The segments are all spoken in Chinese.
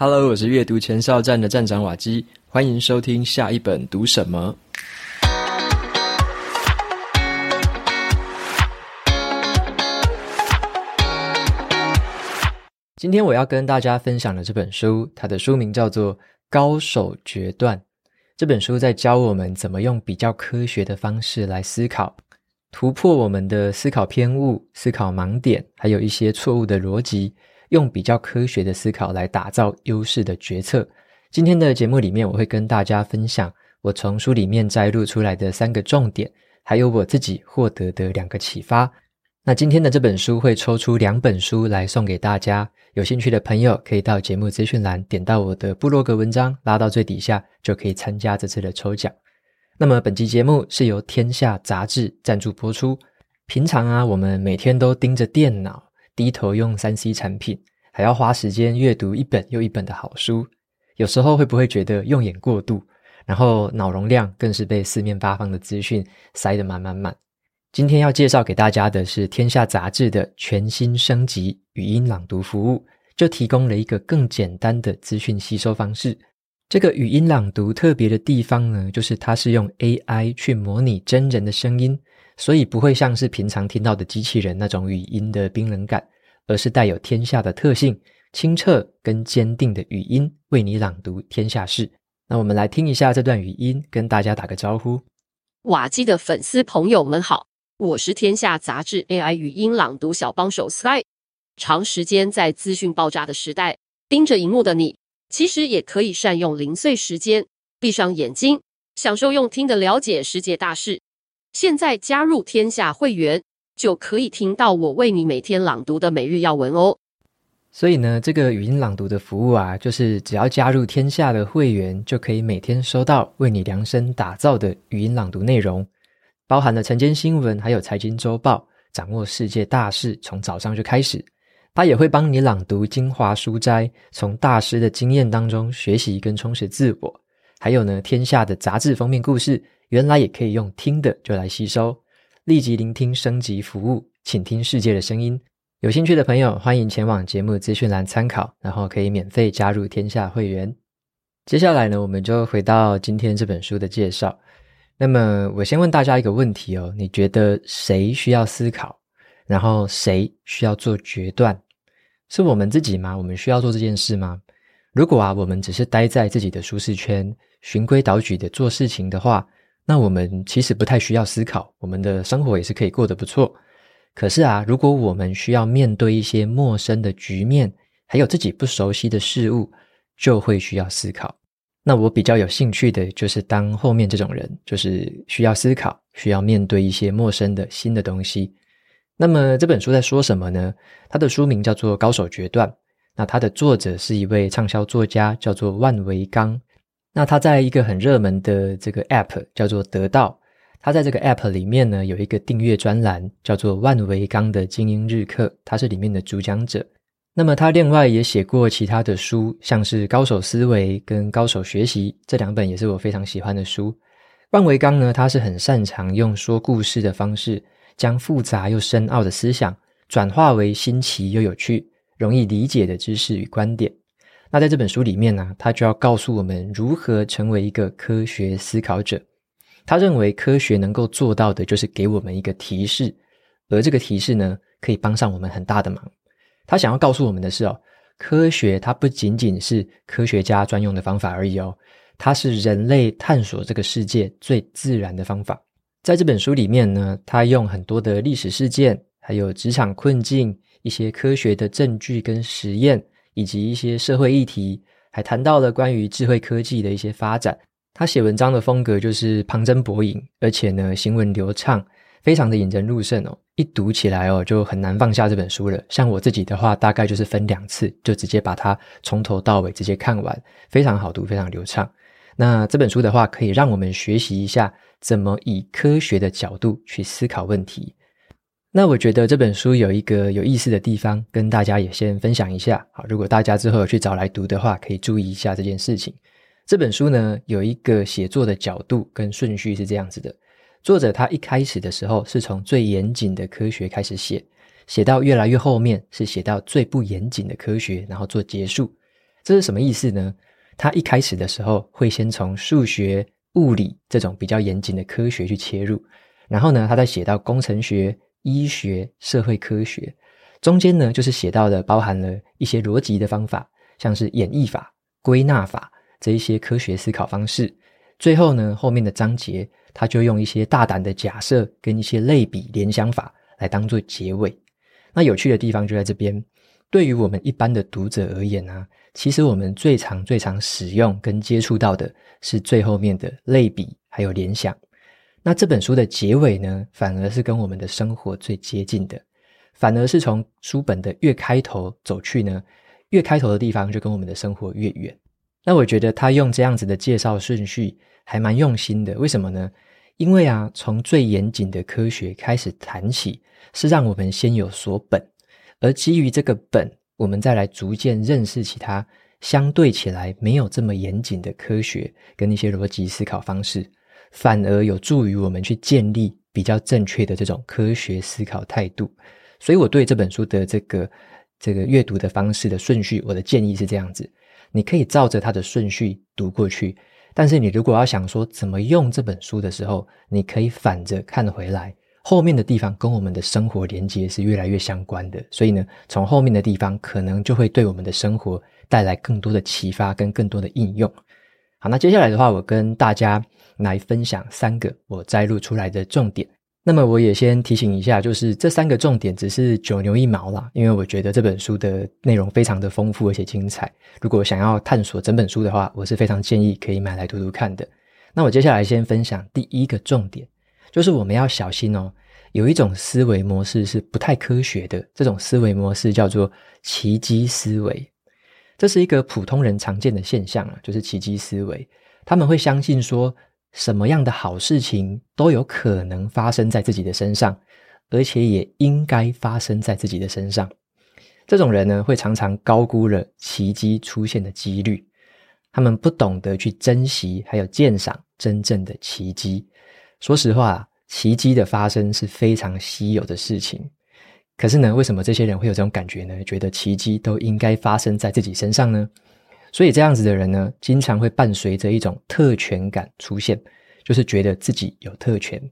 Hello，我是阅读前哨站的站长瓦基，欢迎收听下一本读什么。今天我要跟大家分享的这本书，它的书名叫做《高手决断》。这本书在教我们怎么用比较科学的方式来思考，突破我们的思考偏误、思考盲点，还有一些错误的逻辑。用比较科学的思考来打造优势的决策。今天的节目里面，我会跟大家分享我从书里面摘录出来的三个重点，还有我自己获得的两个启发。那今天的这本书会抽出两本书来送给大家，有兴趣的朋友可以到节目资讯栏点到我的部落格文章，拉到最底下就可以参加这次的抽奖。那么本期节目是由天下杂志赞助播出。平常啊，我们每天都盯着电脑。低头用 3C 产品，还要花时间阅读一本又一本的好书，有时候会不会觉得用眼过度？然后脑容量更是被四面八方的资讯塞得满满满。今天要介绍给大家的是天下杂志的全新升级语音朗读服务，就提供了一个更简单的资讯吸收方式。这个语音朗读特别的地方呢，就是它是用 AI 去模拟真人的声音。所以不会像是平常听到的机器人那种语音的冰冷感，而是带有天下的特性，清澈跟坚定的语音为你朗读天下事。那我们来听一下这段语音，跟大家打个招呼。瓦基的粉丝朋友们好，我是天下杂志 AI 语音朗读小帮手 Sky。长时间在资讯爆炸的时代，盯着荧幕的你，其实也可以善用零碎时间，闭上眼睛，享受用听的了解世界大事。现在加入天下会员，就可以听到我为你每天朗读的每日要闻哦。所以呢，这个语音朗读的服务啊，就是只要加入天下的会员，就可以每天收到为你量身打造的语音朗读内容，包含了晨间新闻，还有财经周报，掌握世界大事，从早上就开始。它也会帮你朗读精华书斋，从大师的经验当中学习跟充实自我。还有呢，天下的杂志封面故事。原来也可以用听的就来吸收，立即聆听升级服务，倾听世界的声音。有兴趣的朋友，欢迎前往节目资讯栏参考，然后可以免费加入天下会员。接下来呢，我们就回到今天这本书的介绍。那么，我先问大家一个问题哦：你觉得谁需要思考？然后谁需要做决断？是我们自己吗？我们需要做这件事吗？如果啊，我们只是待在自己的舒适圈，循规蹈矩的做事情的话，那我们其实不太需要思考，我们的生活也是可以过得不错。可是啊，如果我们需要面对一些陌生的局面，还有自己不熟悉的事物，就会需要思考。那我比较有兴趣的就是当后面这种人，就是需要思考，需要面对一些陌生的新的东西。那么这本书在说什么呢？它的书名叫做《高手决断》，那它的作者是一位畅销作家，叫做万维刚。那他在一个很热门的这个 App 叫做得到，他在这个 App 里面呢，有一个订阅专栏叫做万维钢的精英日课，他是里面的主讲者。那么他另外也写过其他的书，像是高手思维跟高手学习这两本也是我非常喜欢的书。万维钢呢，他是很擅长用说故事的方式，将复杂又深奥的思想转化为新奇又有趣、容易理解的知识与观点。那在这本书里面呢、他就要告诉我们如何成为一个科学思考者。他认为科学能够做到的就是给我们一个提示，而这个提示呢，可以帮上我们很大的忙。他想要告诉我们的是哦，科学它不仅仅是科学家专用的方法而已哦，它是人类探索这个世界最自然的方法。在这本书里面呢，他用很多的历史事件，还有职场困境，一些科学的证据跟实验。以及一些社会议题，还谈到了关于智慧科技的一些发展。他写文章的风格就是旁征博引，而且呢，行文流畅，非常的引人入胜哦。一读起来哦，就很难放下这本书了。像我自己的话，大概就是分两次，就直接把它从头到尾直接看完，非常好读，非常流畅。那这本书的话，可以让我们学习一下怎么以科学的角度去思考问题。那我觉得这本书有一个有意思的地方，跟大家也先分享一下。好，如果大家之后有去找来读的话，可以注意一下这件事情。这本书呢，有一个写作的角度跟顺序是这样子的：作者他一开始的时候是从最严谨的科学开始写，写到越来越后面是写到最不严谨的科学，然后做结束。这是什么意思呢？他一开始的时候会先从数学、物理这种比较严谨的科学去切入，然后呢，他再写到工程学、医学、社会科学，中间呢就是写到了包含了一些逻辑的方法，像是演绎法、归纳法这一些科学思考方式。最后呢，后面的章节它就用一些大胆的假设跟一些类比联想法来当做结尾。那有趣的地方就在这边，对于我们一般的读者而言啊。其实我们最常、最常使用跟接触到的是最后面的类比，还有联想。那这本书的结尾呢，反而是跟我们的生活最接近的，反而是从书本的越开头走去呢，越开头的地方就跟我们的生活越远。那我觉得他用这样子的介绍顺序还蛮用心的。为什么呢？因为啊，从最严谨的科学开始谈起，是让我们先有所本，而基于这个本。我们再来逐渐认识其他相对起来没有这么严谨的科学跟一些逻辑思考方式，反而有助于我们去建立比较正确的这种科学思考态度。所以我对这本书的这个这个阅读的方式的顺序，我的建议是这样子：你可以照着它的顺序读过去，但是你如果要想说怎么用这本书的时候，你可以反着看回来。后面的地方跟我们的生活连接是越来越相关的，所以呢，从后面的地方可能就会对我们的生活带来更多的启发跟更多的应用。好，那接下来的话，我跟大家来分享三个我摘录出来的重点。那么我也先提醒一下，就是这三个重点只是九牛一毛啦，因为我觉得这本书的内容非常的丰富而且精彩。如果想要探索整本书的话，我是非常建议可以买来读读看的。那我接下来先分享第一个重点。就是我们要小心哦，有一种思维模式是不太科学的，这种思维模式叫做奇迹思维。这是一个普通人常见的现象啊，就是奇迹思维。他们会相信说，什么样的好事情都有可能发生在自己的身上，而且也应该发生在自己的身上。这种人呢，会常常高估了奇迹出现的几率，他们不懂得去珍惜还有鉴赏真正的奇迹。说实话，奇迹的发生是非常稀有的事情。可是呢，为什么这些人会有这种感觉呢？觉得奇迹都应该发生在自己身上呢？所以这样子的人呢，经常会伴随着一种特权感出现，就是觉得自己有特权。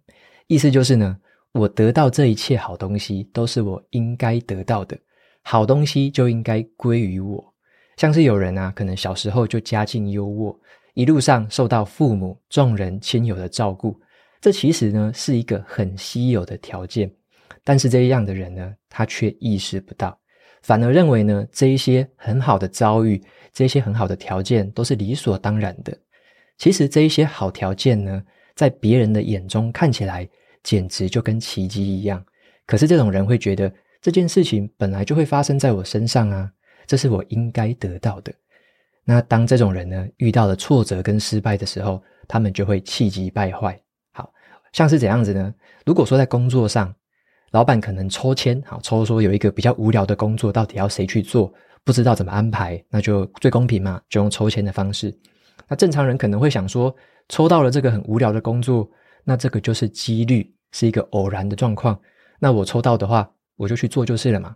意思就是呢，我得到这一切好东西都是我应该得到的，好东西就应该归于我。像是有人啊，可能小时候就家境优渥，一路上受到父母、众人、亲友的照顾。这其实呢是一个很稀有的条件，但是这样的人呢，他却意识不到，反而认为呢，这一些很好的遭遇，这一些很好的条件都是理所当然的。其实这一些好条件呢，在别人的眼中看起来简直就跟奇迹一样。可是这种人会觉得这件事情本来就会发生在我身上啊，这是我应该得到的。那当这种人呢，遇到了挫折跟失败的时候，他们就会气急败坏。好像是怎样子呢？如果说在工作上，老板可能抽签，好抽说有一个比较无聊的工作，到底要谁去做，不知道怎么安排，那就最公平嘛，就用抽签的方式。那正常人可能会想说，抽到了这个很无聊的工作，那这个就是几率，是一个偶然的状况。那我抽到的话，我就去做就是了嘛。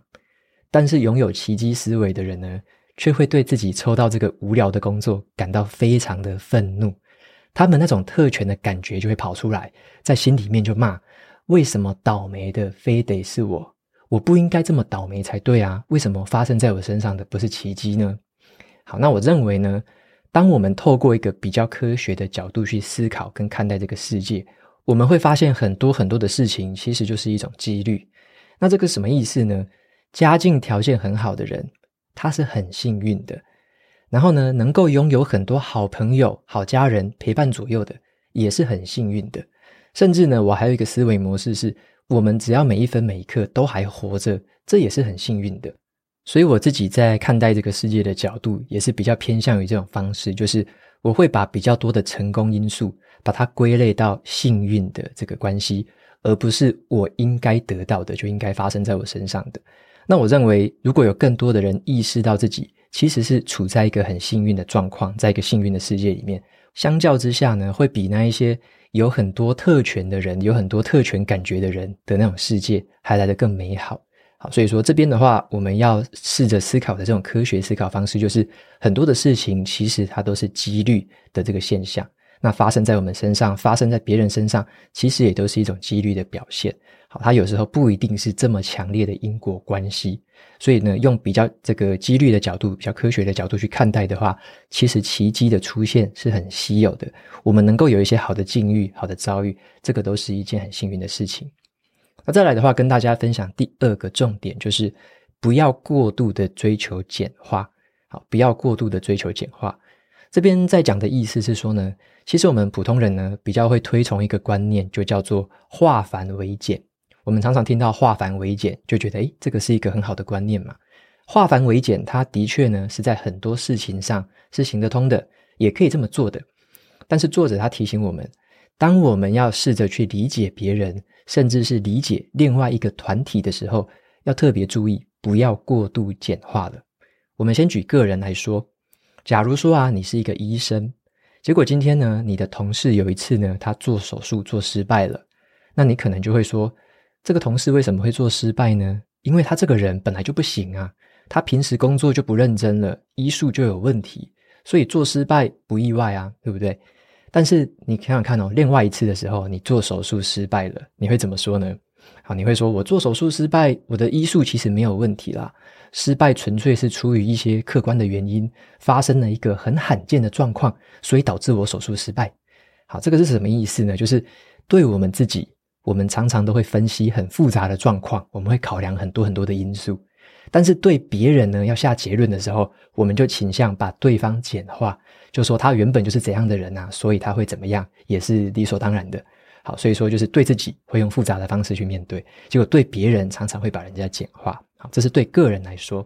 但是拥有奇迹思维的人呢，却会对自己抽到这个无聊的工作感到非常的愤怒。他们那种特权的感觉就会跑出来，在心里面就骂：为什么倒霉的非得是我？我不应该这么倒霉才对啊！为什么发生在我身上的不是奇迹呢？好，那我认为呢，当我们透过一个比较科学的角度去思考跟看待这个世界，我们会发现很多很多的事情其实就是一种几率。那这个什么意思呢？家境条件很好的人，他是很幸运的。然后呢，能够拥有很多好朋友、好家人陪伴左右的，也是很幸运的。甚至呢，我还有一个思维模式是，我们只要每一分每一刻都还活着，这也是很幸运的。所以我自己在看待这个世界的角度，也是比较偏向于这种方式，就是我会把比较多的成功因素，把它归类到幸运的这个关系，而不是我应该得到的就应该发生在我身上的。那我认为，如果有更多的人意识到自己，其实是处在一个很幸运的状况，在一个幸运的世界里面，相较之下呢，会比那一些有很多特权的人、有很多特权感觉的人的那种世界还来得更美好。好，所以说这边的话，我们要试着思考的这种科学思考方式，就是很多的事情其实它都是几率的这个现象。那发生在我们身上，发生在别人身上，其实也都是一种几率的表现。好，它有时候不一定是这么强烈的因果关系。所以呢，用比较这个几率的角度，比较科学的角度去看待的话，其实奇迹的出现是很稀有的。我们能够有一些好的境遇、好的遭遇，这个都是一件很幸运的事情。那再来的话，跟大家分享第二个重点，就是不要过度的追求简化。好，不要过度的追求简化。这边在讲的意思是说呢，其实我们普通人呢，比较会推崇一个观念，就叫做化繁为简。我们常常听到化繁为简，就觉得诶，这个是一个很好的观念嘛。化繁为简，它的确呢是在很多事情上是行得通的，也可以这么做的。但是作者他提醒我们，当我们要试着去理解别人，甚至是理解另外一个团体的时候，要特别注意，不要过度简化了。我们先举个人来说，假如说啊，你是一个医生，结果今天呢，你的同事有一次呢，他做手术做失败了，那你可能就会说，这个同事为什么会做失败呢？因为他这个人本来就不行啊，他平时工作就不认真了，医术就有问题，所以做失败不意外啊，对不对？但是你想想看哦，另外一次的时候，你做手术失败了，你会怎么说呢？好，你会说，我做手术失败，我的医术其实没有问题啦，失败纯粹是出于一些客观的原因，发生了一个很罕见的状况，所以导致我手术失败。好，这个是什么意思呢？就是对我们自己，我们常常都会分析很复杂的状况，我们会考量很多很多的因素。但是对别人呢，要下结论的时候，我们就倾向把对方简化，就说他原本就是怎样的人啊，所以他会怎么样，也是理所当然的。好，所以说就是对自己会用复杂的方式去面对，结果对别人常常会把人家简化。好，这是对个人来说。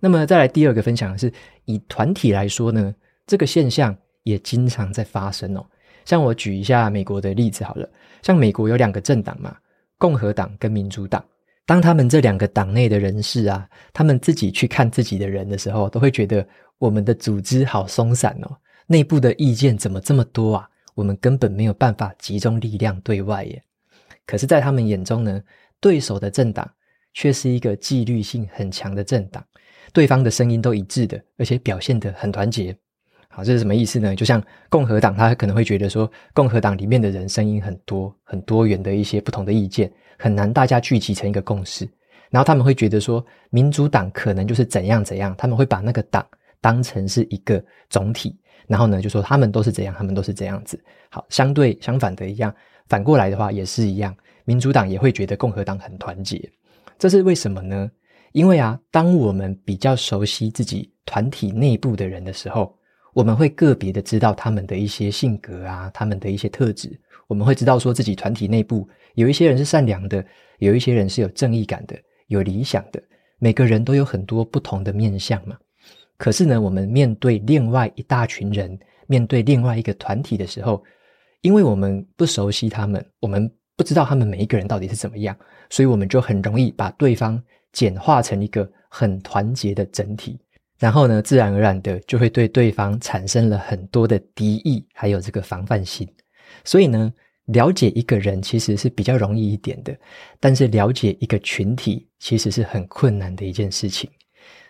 那么再来第二个分享的是，以团体来说呢，这个现象也经常在发生哦。像我举一下美国的例子好了，像美国有两个政党嘛，共和党跟民主党。当他们这两个党内的人士啊，他们自己去看自己的人的时候，都会觉得我们的组织好松散哦，内部的意见怎么这么多啊？我们根本没有办法集中力量对外耶。可是，在他们眼中呢，对手的政党却是一个纪律性很强的政党，对方的声音都一致的，而且表现得很团结。好，这是什么意思呢？就像共和党，他可能会觉得说，共和党里面的人声音很多，很多元的一些不同的意见，很难大家聚集成一个共识。然后他们会觉得说，民主党可能就是怎样怎样，他们会把那个党当成是一个总体，然后呢，就说他们都是怎样，他们都是这样子。好，相对相反的一样，反过来的话也是一样，民主党也会觉得共和党很团结。这是为什么呢？因为啊，当我们比较熟悉自己团体内部的人的时候，我们会个别的知道他们的一些性格啊，他们的一些特质。我们会知道说自己团体内部有一些人是善良的，有一些人是有正义感的，有理想的。每个人都有很多不同的面向嘛。可是呢，我们面对另外一大群人，面对另外一个团体的时候，因为我们不熟悉他们，我们不知道他们每一个人到底是怎么样，所以我们就很容易把对方简化成一个很团结的整体。然后呢，自然而然的就会对对方产生了很多的敌意，还有这个防范心。所以呢，了解一个人其实是比较容易一点的，但是了解一个群体其实是很困难的一件事情。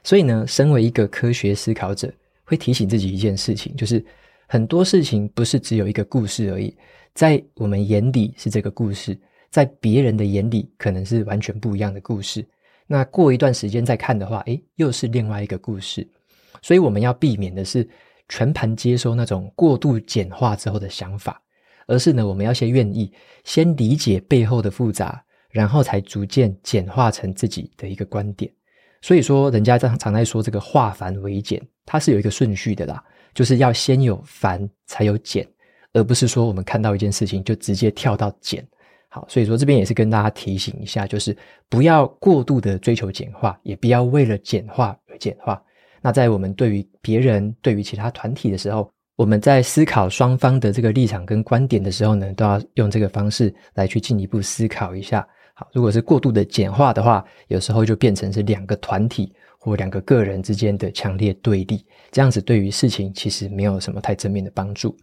所以呢，身为一个科学思考者，会提醒自己一件事情，就是很多事情不是只有一个故事而已，在我们眼里是这个故事，在别人的眼里可能是完全不一样的故事。那过一段时间再看的话，诶，又是另外一个故事。所以我们要避免的是全盘接收那种过度简化之后的想法，而是呢，我们要先愿意先理解背后的复杂，然后才逐渐简化成自己的一个观点。所以说，人家常常在说这个化繁为简，它是有一个顺序的啦，就是要先有繁才有简，而不是说我们看到一件事情就直接跳到简。好，所以说这边也是跟大家提醒一下，就是不要过度的追求简化，也不要为了简化而简化。那在我们对于别人、对于其他团体的时候，我们在思考双方的这个立场跟观点的时候呢，都要用这个方式来去进一步思考一下。好，如果是过度的简化的话，有时候就变成是两个团体或两个个人之间的强烈对立，这样子对于事情其实没有什么太正面的帮助。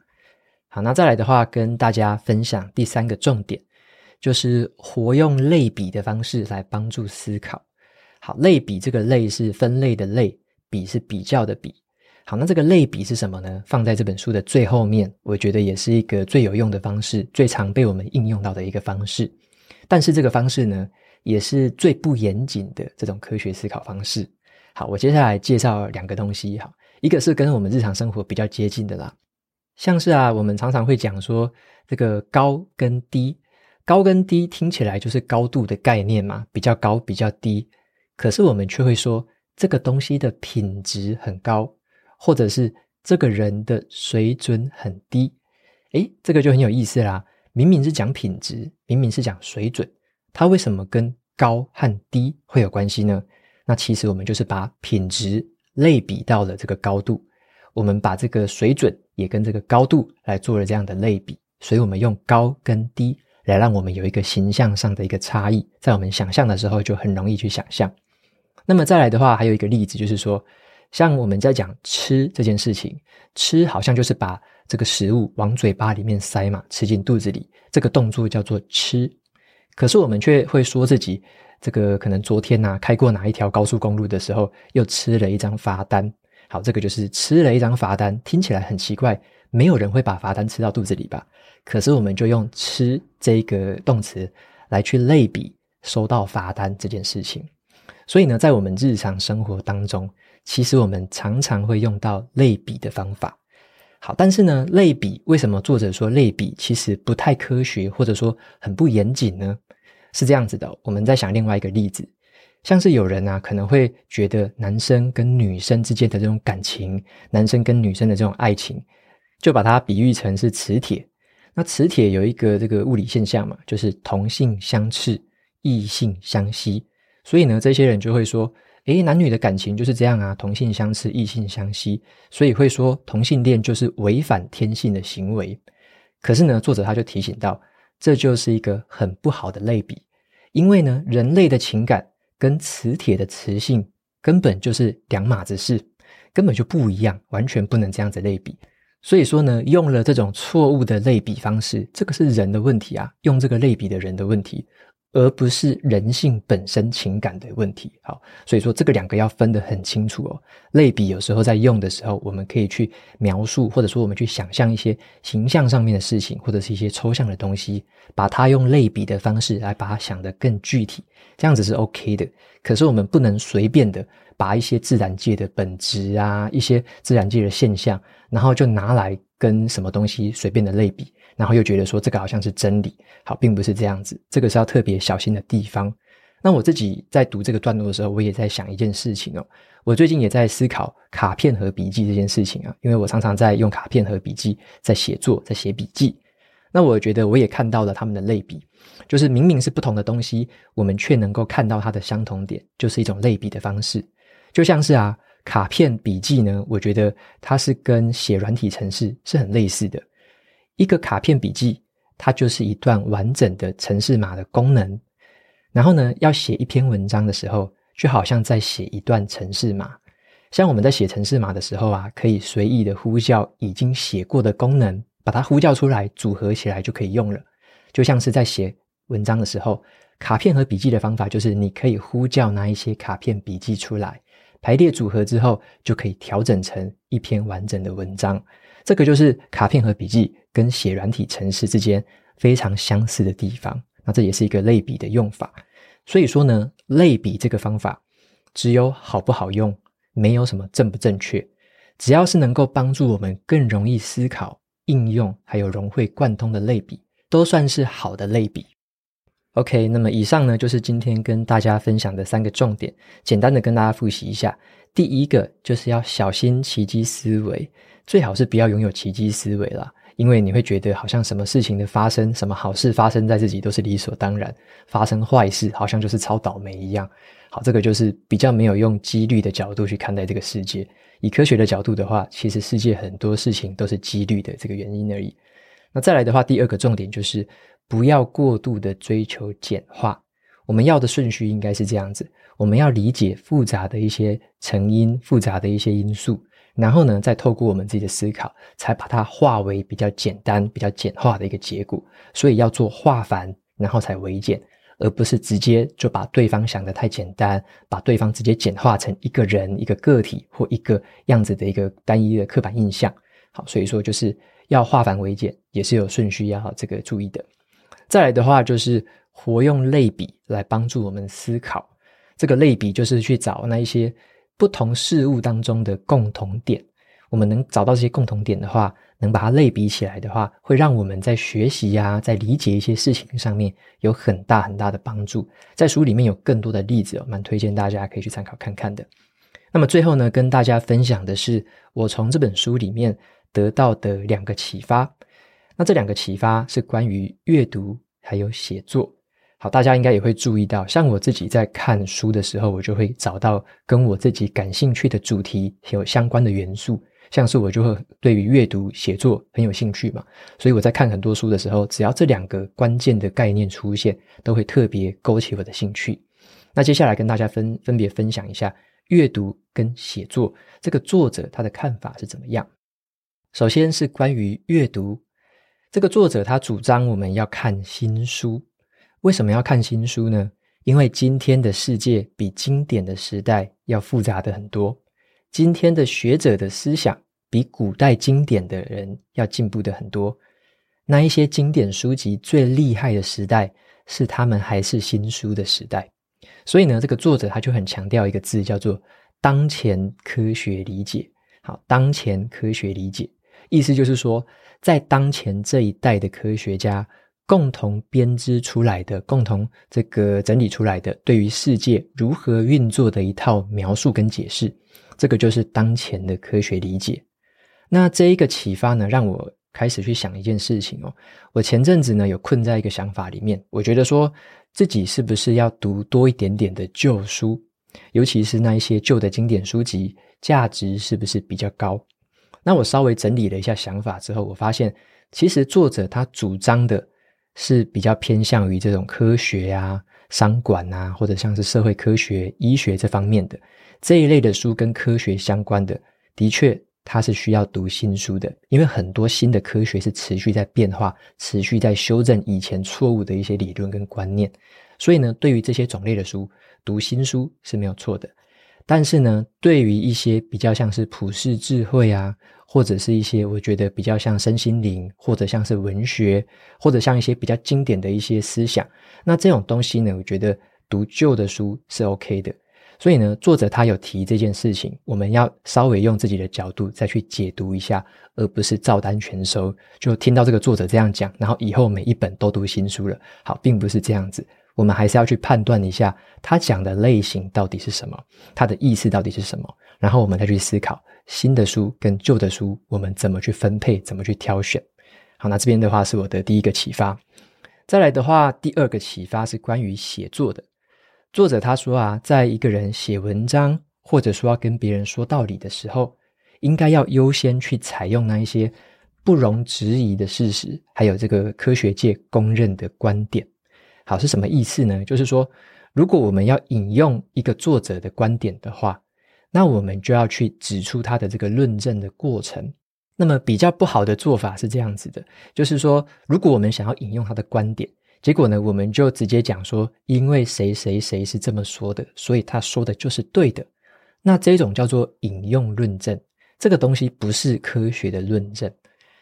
好，那再来的话，跟大家分享第三个重点。就是活用类比的方式来帮助思考。好，类比这个类是分类的类，比是比较的比。好，那这个类比是什么呢？放在这本书的最后面，我觉得也是一个最有用的方式，最常被我们应用到的一个方式。但是这个方式呢，也是最不严谨的这种科学思考方式。好，我接下来介绍两个东西。好，一个是跟我们日常生活比较接近的啦，像是啊，我们常常会讲说这个高跟低，高跟低听起来就是高度的概念嘛，比较高，比较低。可是我们却会说这个东西的品质很高。或者是这个人的水准很低，诶，这个就很有意思啦。明明是讲品质，明明是讲水准，它为什么跟高和低会有关系呢？那其实我们就是把品质类比到了这个高度，我们把这个水准也跟这个高度来做了这样的类比，所以我们用高跟低来让我们有一个形象上的一个差异，在我们想象的时候就很容易去想象。那么再来的话，还有一个例子就是说。像我们在讲吃这件事情，吃好像就是把这个食物往嘴巴里面塞嘛，吃进肚子里，这个动作叫做吃。可是我们却会说自己这个可能昨天呐开过哪一条高速公路的时候，又吃了一张罚单。好，这个就是吃了一张罚单，听起来很奇怪，没有人会把罚单吃到肚子里吧？可是我们就用吃这个动词来去类比收到罚单这件事情。所以呢，在我们日常生活当中，其实我们常常会用到类比的方法。好，但是呢，类比为什么作者说类比其实不太科学，或者说很不严谨呢？是这样子的，我们再想另外一个例子，像是有人啊可能会觉得男生跟女生之间的这种感情，男生跟女生的这种爱情，就把它比喻成是磁铁。那磁铁有一个这个物理现象嘛，就是同性相斥，异性相吸。所以呢，这些人就会说，诶，男女的感情就是这样啊，同性相斥，异性相吸，所以会说同性恋就是违反天性的行为。可是呢，作者他就提醒到，这就是一个很不好的类比，因为呢，人类的情感跟磁铁的磁性根本就是两码子事，根本就不一样，完全不能这样子类比。所以说呢，用了这种错误的类比方式，这个是人的问题啊，用这个类比的人的问题。而不是人性本身情感的问题，好，所以说这个两个要分得很清楚哦。类比有时候在用的时候，我们可以去描述，或者说我们去想象一些形象上面的事情，或者是一些抽象的东西，把它用类比的方式来把它想得更具体，这样子是 OK 的。可是我们不能随便的把一些自然界的本质啊，一些自然界的现象，然后就拿来跟什么东西随便的类比。然后又觉得说这个好像是真理，好，并不是这样子，这个是要特别小心的地方。那我自己在读这个段落的时候，我也在想一件事情哦。我最近也在思考卡片和笔记这件事情啊，因为我常常在用卡片和笔记在写作，在写笔记。那我觉得我也看到了他们的类比，就是明明是不同的东西，我们却能够看到它的相同点，就是一种类比的方式。就像是啊，卡片笔记呢，我觉得它是跟写软体程式是很类似的。一个卡片笔记，它就是一段完整的程式码的功能。然后呢，要写一篇文章的时候，就好像在写一段程式码。像我们在写程式码的时候啊，可以随意的呼叫已经写过的功能，把它呼叫出来，组合起来就可以用了。就像是在写文章的时候，卡片和笔记的方法就是，你可以呼叫那一些卡片笔记出来，排列组合之后，就可以调整成一篇完整的文章。这个就是卡片和笔记跟写软体程式之间非常相似的地方。那这也是一个类比的用法。所以说呢，类比这个方法只有好不好用，没有什么正不正确。只要是能够帮助我们更容易思考、应用，还有融会贯通的类比，都算是好的类比。OK，那么以上呢，就是今天跟大家分享的三个重点，简单的跟大家复习一下。第一个就是要小心奇迹思维。最好是不要拥有奇迹思维啦，因为你会觉得好像什么事情的发生，什么好事发生在自己都是理所当然，发生坏事好像就是超倒霉一样。好，这个就是比较没有用几率的角度去看待这个世界。以科学的角度的话，其实世界很多事情都是几率的这个原因而已。那再来的话，第二个重点就是不要过度的追求简化。我们要的顺序应该是这样子：我们要理解复杂的一些成因，复杂的一些因素。然后呢，再透过我们自己的思考，才把它化为比较简单、比较简化的一个结果。所以要做化繁，然后才为简，而不是直接就把对方想得太简单，把对方直接简化成一个人、一个个体或一个样子的一个单一的刻板印象。好，所以说就是要化繁为简，也是有顺序要这个注意的。再来的话，就是活用类比来帮助我们思考。这个类比就是去找那一些不同事物当中的共同点。我们能找到这些共同点的话，能把它类比起来的话，会让我们在学习呀，在理解一些事情上面有很大很大的帮助。在书里面有更多的例子哦，蛮推荐大家可以去参考看看的。那么最后呢，跟大家分享的是我从这本书里面得到的两个启发。那这两个启发是关于阅读还有写作。好，大家应该也会注意到，像我自己在看书的时候，我就会找到跟我自己感兴趣的主题有相关的元素。像是我就会对于阅读写作很有兴趣嘛，所以我在看很多书的时候，只要这两个关键的概念出现，都会特别勾起我的兴趣。那接下来跟大家分分别分享一下阅读跟写作这个作者他的看法是怎么样。首先是关于阅读，这个作者他主张我们要看新书。为什么要看新书呢？因为今天的世界比经典的时代要复杂的很多。今天的学者的思想比古代经典的人要进步的很多。那一些经典书籍最厉害的时代，是他们还是新书的时代。所以呢，这个作者他就很强调一个字，叫做“当前科学理解”。好，当前科学理解，意思就是说，在当前这一代的科学家共同编织出来的、共同这个整理出来的，对于世界如何运作的一套描述跟解释。这个就是当前的科学理解。那这一个启发呢，让我开始去想一件事情哦。我前阵子呢，有困在一个想法里面，我觉得说自己是不是要读多一点点的旧书，尤其是那一些旧的经典书籍，价值是不是比较高？那我稍微整理了一下想法之后，我发现其实作者他主张的是比较偏向于这种科学啊、商管啊，或者像是社会科学、医学这方面的。这一类的书跟科学相关的，的确它是需要读新书的，因为很多新的科学是持续在变化，持续在修正以前错误的一些理论跟观念。所以呢，对于这些种类的书，读新书是没有错的。但是呢，对于一些比较像是普世智慧啊，或者是一些我觉得比较像身心灵，或者像是文学，或者像一些比较经典的一些思想，那这种东西呢，我觉得读旧的书是 OK 的。所以呢，作者他有提这件事情，我们要稍微用自己的角度再去解读一下，而不是照单全收。就听到这个作者这样讲，然后以后每一本都读新书了。好，并不是这样子，我们还是要去判断一下他讲的类型到底是什么，他的意思到底是什么，然后我们再去思考新的书跟旧的书，我们怎么去分配，怎么去挑选。好，那这边的话是我的第一个启发。再来的话，第二个启发是关于写作的。作者他说啊，在一个人写文章，或者说要跟别人说道理的时候，应该要优先去采用那一些不容置疑的事实，还有这个科学界公认的观点。好，是什么意思呢？就是说，如果我们要引用一个作者的观点的话，那我们就要去指出他的这个论证的过程。那么比较不好的做法是这样子的，就是说，如果我们想要引用他的观点。结果呢，我们就直接讲说，因为谁谁谁是这么说的，所以他说的就是对的。那这种叫做引用论证，这个东西不是科学的论证。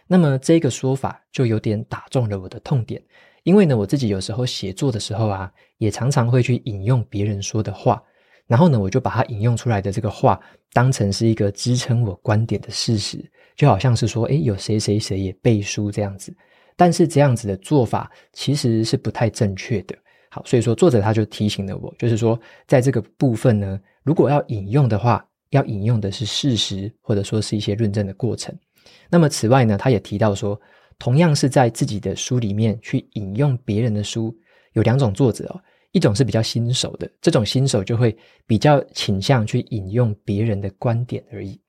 那么这个说法就有点打中了我的痛点，因为呢，我自己有时候写作的时候啊，也常常会去引用别人说的话，然后呢，我就把它引用出来的这个话当成是一个支撑我观点的事实，就好像是说，诶，有谁谁谁也背书这样子。但是这样子的做法其实是不太正确的。好，所以说作者他就提醒了我，就是说在这个部分呢，如果要引用的话，要引用的是事实，或者说是一些论证的过程。那么此外呢，他也提到说，同样是在自己的书里面去引用别人的书，有两种作者哦，一种是比较新手的，这种新手就会比较倾向去引用别人的观点而已。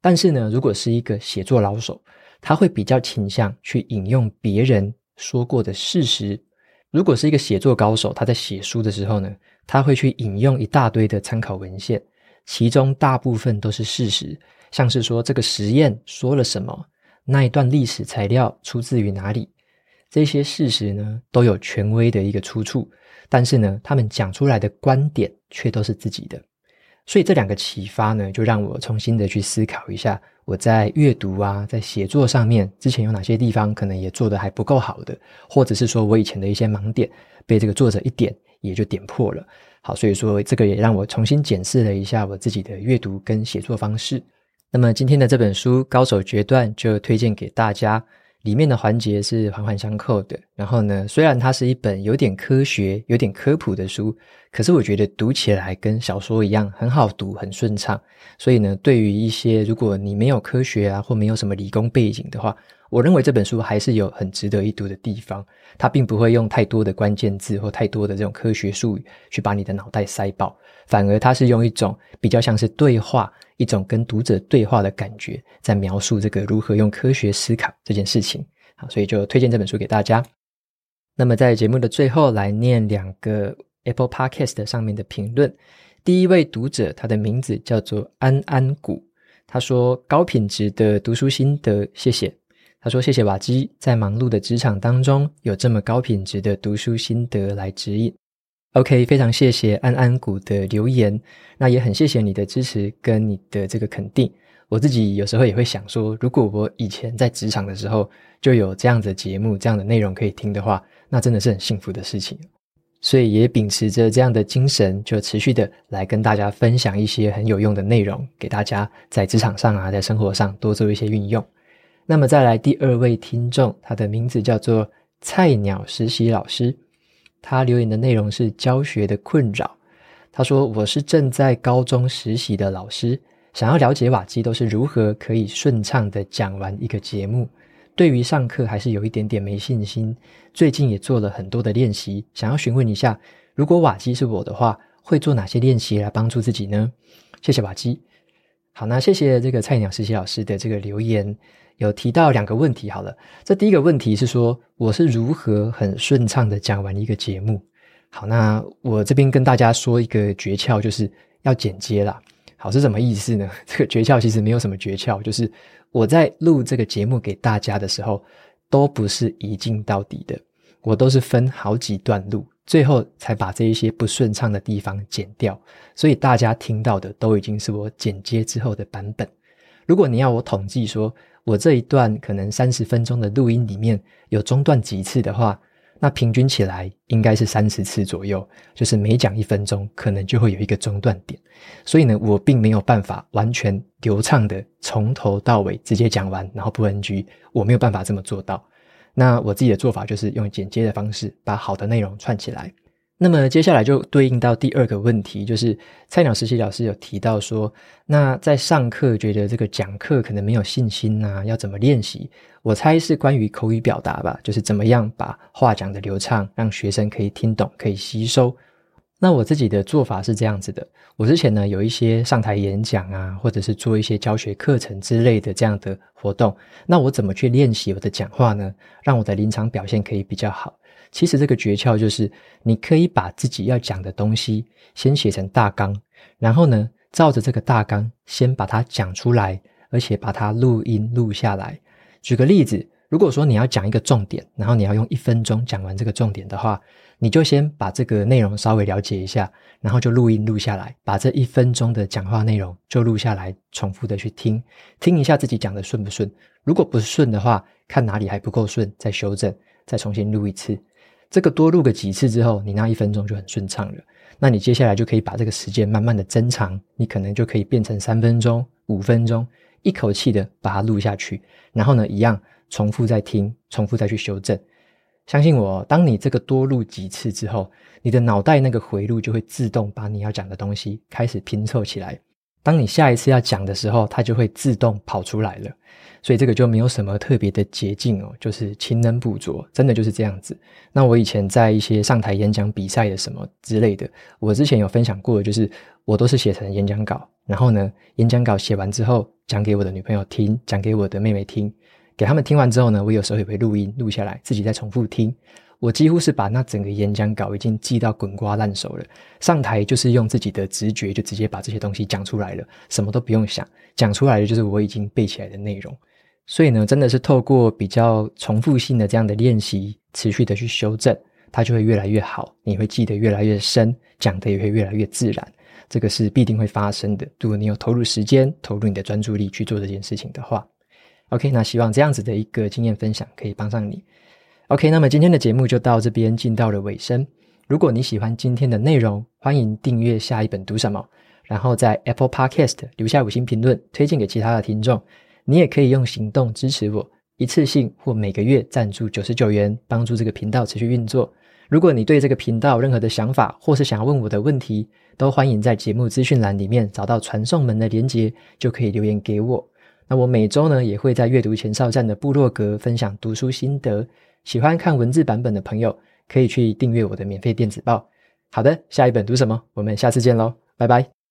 但是呢，如果是一个写作老手，他会比较倾向去引用别人说过的事实。如果是一个写作高手，他在写书的时候呢，他会去引用一大堆的参考文献，其中大部分都是事实，像是说这个实验说了什么，那一段历史材料出自于哪里。这些事实呢都有权威的一个出处，但是呢，他们讲出来的观点却都是自己的。所以这两个启发呢，就让我重新的去思考一下，我在阅读啊，在写作上面，之前有哪些地方可能也做得还不够好的，或者是说我以前的一些盲点，被这个作者一点也就点破了。好，所以说这个也让我重新检视了一下我自己的阅读跟写作方式。那么今天的这本书《高手决断》就推荐给大家。里面的环节是环环相扣的。然后呢，虽然它是一本有点科学、有点科普的书，可是我觉得读起来跟小说一样很好读、很顺畅。所以呢，对于一些如果你没有科学啊，或没有什么理工背景的话，我认为这本书还是有很值得一读的地方。它并不会用太多的关键字或太多的这种科学术语去把你的脑袋塞爆，反而它是用一种比较像是对话。一种跟读者对话的感觉，在描述这个如何用科学思考这件事情。好，所以就推荐这本书给大家。那么在节目的最后，来念两个 Apple Podcast 上面的评论。第一位读者，他的名字叫做安安谷，他说高品质的读书心得，谢谢。他说谢谢瓦基，在忙碌的职场当中，有这么高品质的读书心得来指引。OK，非常谢谢安安谷的留言，那也很谢谢你的支持跟你的这个肯定。我自己有时候也会想说，如果我以前在职场的时候就有这样的节目、这样的内容可以听的话，那真的是很幸福的事情。所以也秉持着这样的精神，就持续的来跟大家分享一些很有用的内容，给大家在职场上啊，在生活上多做一些运用。那么再来第二位听众，他的名字叫做菜鸟实习老师。他留言的内容是教学的困扰。他说：“我是正在高中实习的老师，想要了解瓦基都是如何可以顺畅的讲完一个节目。对于上课还是有一点点没信心。最近也做了很多的练习，想要询问一下，如果瓦基是我的话，会做哪些练习来帮助自己呢？谢谢瓦基。好，那谢谢这个菜鸟实习老师的这个留言。”有提到两个问题，好了，这第一个问题是说我是如何很顺畅的讲完一个节目。好，那我这边跟大家说一个诀窍，就是要剪接啦。好，是什么意思呢？这个诀窍其实没有什么诀窍，就是我在录这个节目给大家的时候，都不是一镜到底的，我都是分好几段录，最后才把这一些不顺畅的地方剪掉，所以大家听到的都已经是我剪接之后的版本。如果你要我统计说，我这一段可能三十分钟的录音里面有中断几次的话，那平均起来应该是三十次左右，就是每讲一分钟可能就会有一个中断点。所以呢，我并没有办法完全流畅的从头到尾直接讲完，然后不 NG，我没有办法这么做到。那我自己的做法就是用剪接的方式，把好的内容串起来。那么接下来就对应到第二个问题，就是菜鸟实习老师有提到说，那在上课觉得这个讲课可能没有信心啊，要怎么练习？我猜是关于口语表达吧，就是怎么样把话讲的流畅，让学生可以听懂、可以吸收。那我自己的做法是这样子的，我之前呢有一些上台演讲啊，或者是做一些教学课程之类的这样的活动，那我怎么去练习我的讲话呢？让我的临场表现可以比较好。其实这个诀窍就是，你可以把自己要讲的东西先写成大纲，然后呢，照着这个大纲先把它讲出来，而且把它录音录下来。举个例子，如果说你要讲一个重点，然后你要用一分钟讲完这个重点的话，你就先把这个内容稍微了解一下，然后就录音录下来，把这一分钟的讲话内容就录下来，重复的去听，听一下自己讲的顺不顺。如果不顺的话，看哪里还不够顺，再修正，再重新录一次。这个多录个几次之后，你那一分钟就很顺畅了。那你接下来就可以把这个时间慢慢的增长，你可能就可以变成三分钟、五分钟，一口气的把它录下去。然后呢，一样重复再听，重复再去修正。相信我，当你这个多录几次之后，你的脑袋那个回路就会自动把你要讲的东西开始拼凑起来。当你下一次要讲的时候，它就会自动跑出来了。所以这个就没有什么特别的捷径哦，就是勤能补拙，真的就是这样子。那我以前在一些上台演讲比赛的什么之类的，我之前有分享过的，就是我都是写成演讲稿，然后呢，演讲稿写完之后讲给我的女朋友听，讲给我的妹妹听，给他们听完之后呢，我有时候也会录音录下来，自己再重复听。我几乎是把那整个演讲稿已经记到滚瓜烂熟了，上台就是用自己的直觉就直接把这些东西讲出来了，什么都不用想，讲出来的就是我已经背起来的内容。所以呢，真的是透过比较重复性的这样的练习，持续的去修正，它就会越来越好，你会记得越来越深，讲的也会越来越自然。这个是必定会发生的。如果你有投入时间、投入你的专注力去做这件事情的话，OK，那希望这样子的一个经验分享可以帮上你。OK，那么今天的节目就到这边进到了尾声。如果你喜欢今天的内容，欢迎订阅下一本读什么，然后在 Apple Podcast 留下五星评论，推荐给其他的听众。你也可以用行动支持我，一次性或每个月赞助九十九元，帮助这个频道持续运作。如果你对这个频道任何的想法，或是想要问我的问题，都欢迎在节目资讯栏里面找到传送门的连接，就可以留言给我。那我每周呢，也会在阅读前哨站的部落格分享读书心得。喜欢看文字版本的朋友，可以去订阅我的免费电子报。好的，下一本读什么？我们下次见喽，拜拜。